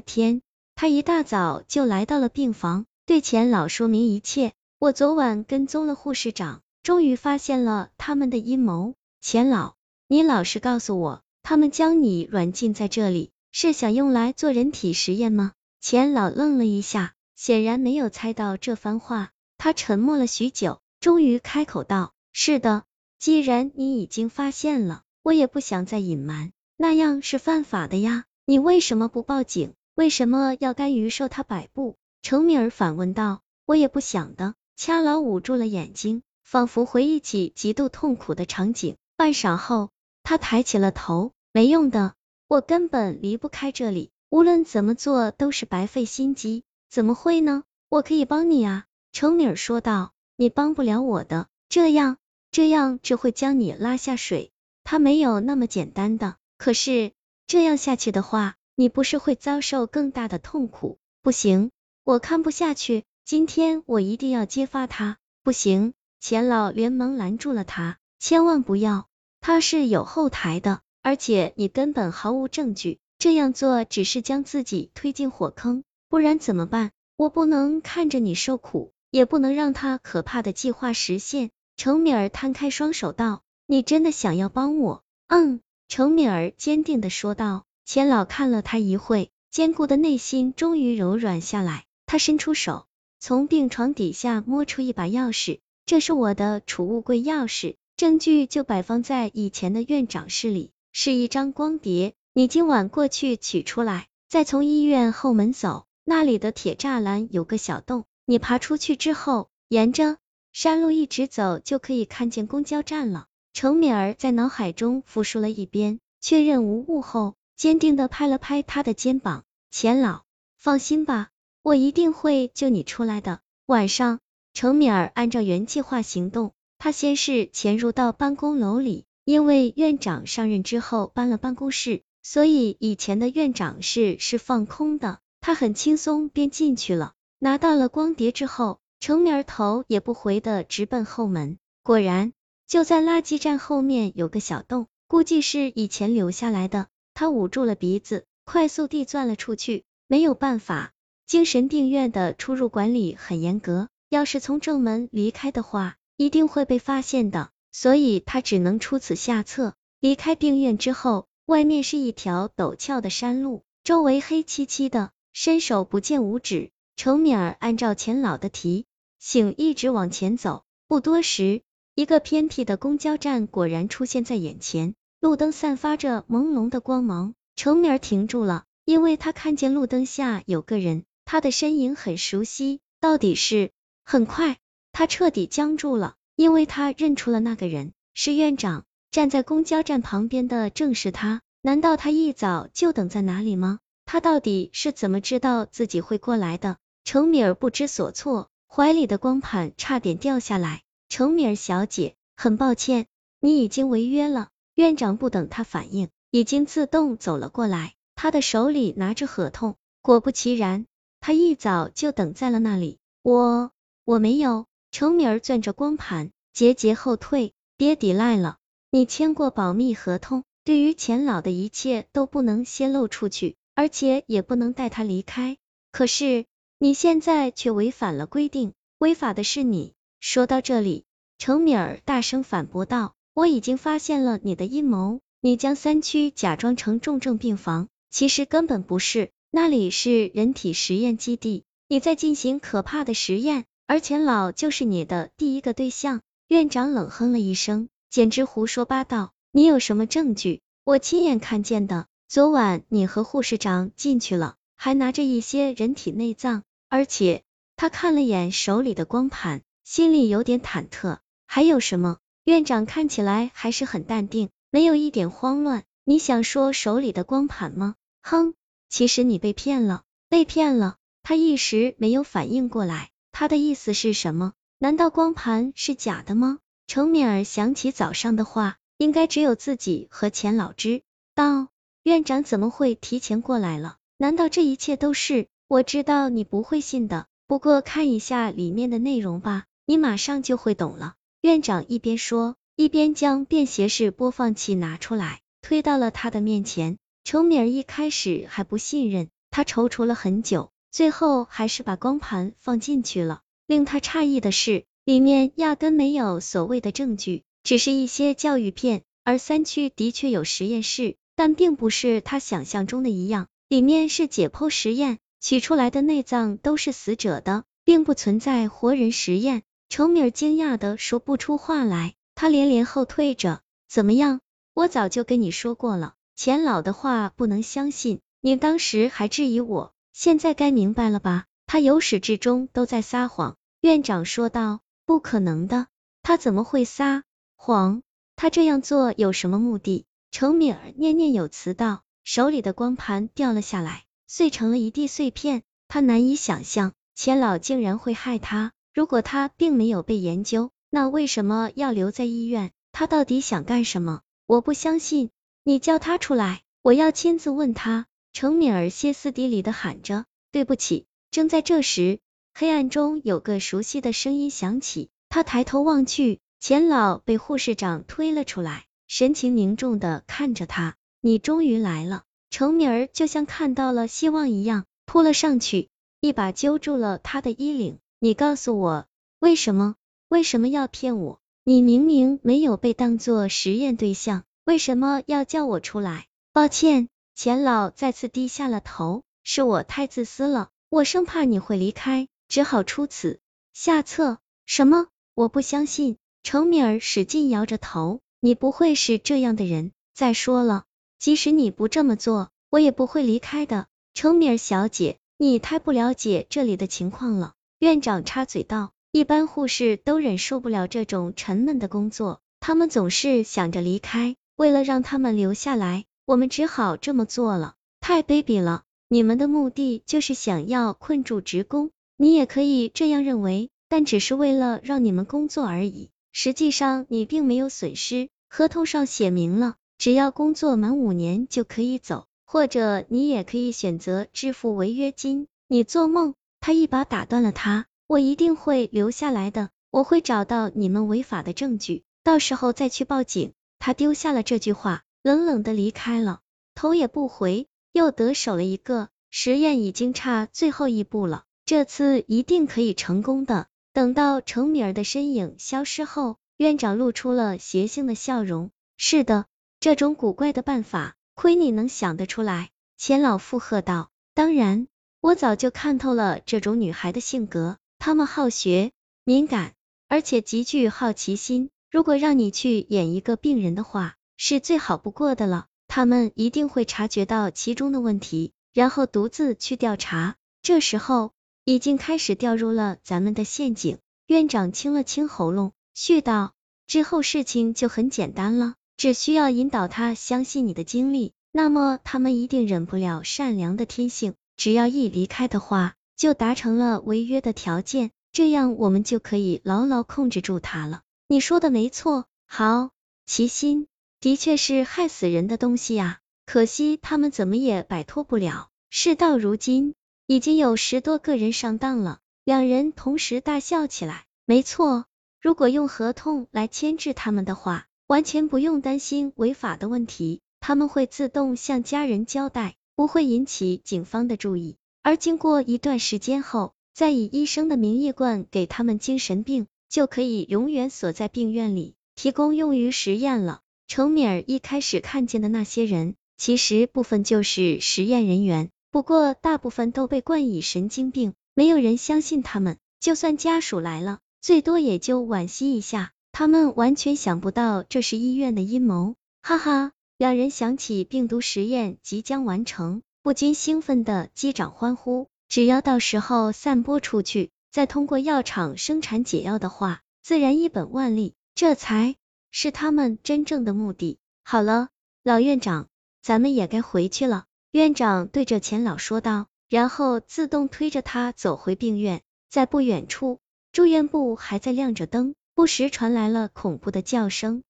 二天，他一大早就来到了病房，对钱老说明一切。我昨晚跟踪了护士长，终于发现了他们的阴谋。钱老，你老实告诉我，他们将你软禁在这里，是想用来做人体实验吗？钱老愣了一下，显然没有猜到这番话。他沉默了许久，终于开口道：“是的，既然你已经发现了，我也不想再隐瞒，那样是犯法的呀。你为什么不报警？为什么要甘于受他摆布？”程敏儿反问道：“我也不想的。”掐老捂住了眼睛，仿佛回忆起极度痛苦的场景。半晌后，他抬起了头，没用的，我根本离不开这里，无论怎么做都是白费心机。怎么会呢？我可以帮你啊。程敏说道：“你帮不了我的，这样这样只会将你拉下水。他没有那么简单的。可是这样下去的话，你不是会遭受更大的痛苦？不行，我看不下去。今天我一定要揭发他。不行！”钱老连忙拦住了他：“千万不要，他是有后台的，而且你根本毫无证据，这样做只是将自己推进火坑。不然怎么办？我不能看着你受苦。”也不能让他可怕的计划实现。程敏儿摊开双手道：“你真的想要帮我？”嗯，程敏儿坚定的说道。钱老看了他一会，坚固的内心终于柔软下来。他伸出手，从病床底下摸出一把钥匙，这是我的储物柜钥匙，证据就摆放在以前的院长室里，是一张光碟。你今晚过去取出来，再从医院后门走，那里的铁栅栏有个小洞。你爬出去之后，沿着山路一直走，就可以看见公交站了。程敏儿在脑海中复述了一遍，确认无误后，坚定的拍了拍他的肩膀：“钱老，放心吧，我一定会救你出来的。”晚上，程敏儿按照原计划行动，他先是潜入到办公楼里，因为院长上任之后搬了办公室，所以以前的院长室是放空的，他很轻松便进去了。拿到了光碟之后，程敏儿头也不回的直奔后门。果然，就在垃圾站后面有个小洞，估计是以前留下来的。他捂住了鼻子，快速地钻了出去。没有办法，精神病院的出入管理很严格，要是从正门离开的话，一定会被发现的。所以他只能出此下策。离开病院之后，外面是一条陡峭的山路，周围黑漆漆的，伸手不见五指。程敏儿按照钱老的提醒一直往前走，不多时，一个偏僻的公交站果然出现在眼前，路灯散发着朦胧的光芒。程敏儿停住了，因为他看见路灯下有个人，他的身影很熟悉，到底是？很快，他彻底僵住了，因为他认出了那个人，是院长。站在公交站旁边的正是他，难道他一早就等在哪里吗？他到底是怎么知道自己会过来的？程敏儿不知所措，怀里的光盘差点掉下来。程敏儿小姐，很抱歉，你已经违约了。院长不等他反应，已经自动走了过来，他的手里拿着合同。果不其然，他一早就等在了那里。我我没有。程敏儿攥着光盘，节节后退。别抵赖了，你签过保密合同，对于钱老的一切都不能泄露出去，而且也不能带他离开。可是。你现在却违反了规定，违法的是你。说到这里，程敏儿大声反驳道：“我已经发现了你的阴谋，你将三区假装成重症病房，其实根本不是，那里是人体实验基地，你在进行可怕的实验，而钱老就是你的第一个对象。”院长冷哼了一声，简直胡说八道。你有什么证据？我亲眼看见的，昨晚你和护士长进去了，还拿着一些人体内脏。而且他看了眼手里的光盘，心里有点忐忑。还有什么？院长看起来还是很淡定，没有一点慌乱。你想说手里的光盘吗？哼，其实你被骗了，被骗了。他一时没有反应过来，他的意思是什么？难道光盘是假的吗？程敏儿想起早上的话，应该只有自己和钱老知道，院长怎么会提前过来了？难道这一切都是？我知道你不会信的，不过看一下里面的内容吧，你马上就会懂了。院长一边说，一边将便携式播放器拿出来，推到了他的面前。程敏儿一开始还不信任，他踌躇了很久，最后还是把光盘放进去了。令他诧异的是，里面压根没有所谓的证据，只是一些教育片。而三区的确有实验室，但并不是他想象中的一样，里面是解剖实验，取出来的内脏都是死者的，并不存在活人实验。程米尔惊讶的说不出话来，他连连后退着。怎么样？我早就跟你说过了，钱老的话不能相信。你当时还质疑我，现在该明白了吧？他由始至终都在撒谎。院长说道。不可能的，他怎么会撒谎？他这样做有什么目的？程敏儿念念有词道，手里的光盘掉了下来，碎成了一地碎片。他难以想象，钱老竟然会害他。如果他并没有被研究，那为什么要留在医院？他到底想干什么？我不相信，你叫他出来，我要亲自问他。程敏儿歇斯底里的喊着。对不起。正在这时，黑暗中有个熟悉的声音响起，他抬头望去，钱老被护士长推了出来，神情凝重的看着他。你终于来了。程敏儿就像看到了希望一样，扑了上去，一把揪住了他的衣领。你告诉我，为什么？为什么要骗我？你明明没有被当做实验对象，为什么要叫我出来？抱歉，钱老再次低下了头，是我太自私了，我生怕你会离开，只好出此下策。什么？我不相信。程敏儿使劲摇着头，你不会是这样的人。再说了，即使你不这么做，我也不会离开的。程敏儿小姐，你太不了解这里的情况了。院长插嘴道：“一般护士都忍受不了这种沉闷的工作，他们总是想着离开。为了让他们留下来，我们只好这么做了。太卑鄙了！你们的目的就是想要困住职工，你也可以这样认为，但只是为了让你们工作而已。实际上你并没有损失，合同上写明了，只要工作满五年就可以走，或者你也可以选择支付违约金。你做梦！”他一把打断了他，我一定会留下来的，我会找到你们违法的证据，到时候再去报警。他丢下了这句话，冷冷的离开了，头也不回。又得手了一个，实验已经差最后一步了，这次一定可以成功的。等到程米儿的身影消失后，院长露出了邪性的笑容。是的，这种古怪的办法，亏你能想得出来。钱老附和道，当然。我早就看透了这种女孩的性格，她们好学、敏感，而且极具好奇心。如果让你去演一个病人的话，是最好不过的了。他们一定会察觉到其中的问题，然后独自去调查。这时候已经开始掉入了咱们的陷阱。院长清了清喉咙，絮道：“之后事情就很简单了，只需要引导他相信你的经历，那么他们一定忍不了善良的天性。”只要一离开的话，就达成了违约的条件，这样我们就可以牢牢控制住他了。你说的没错，好，齐心的确是害死人的东西啊，可惜他们怎么也摆脱不了。事到如今，已经有十多个人上当了。两人同时大笑起来。没错，如果用合同来牵制他们的话，完全不用担心违法的问题，他们会自动向家人交代。不会引起警方的注意，而经过一段时间后，再以医生的名义灌给他们精神病，就可以永远锁在病院里，提供用于实验了。程敏儿一开始看见的那些人，其实部分就是实验人员，不过大部分都被冠以神经病，没有人相信他们，就算家属来了，最多也就惋惜一下，他们完全想不到这是医院的阴谋，哈哈。两人想起病毒实验即将完成，不禁兴奋的击掌欢呼。只要到时候散播出去，再通过药厂生产解药的话，自然一本万利，这才是他们真正的目的。好了，老院长，咱们也该回去了。院长对着钱老说道，然后自动推着他走回病院。在不远处，住院部还在亮着灯，不时传来了恐怖的叫声。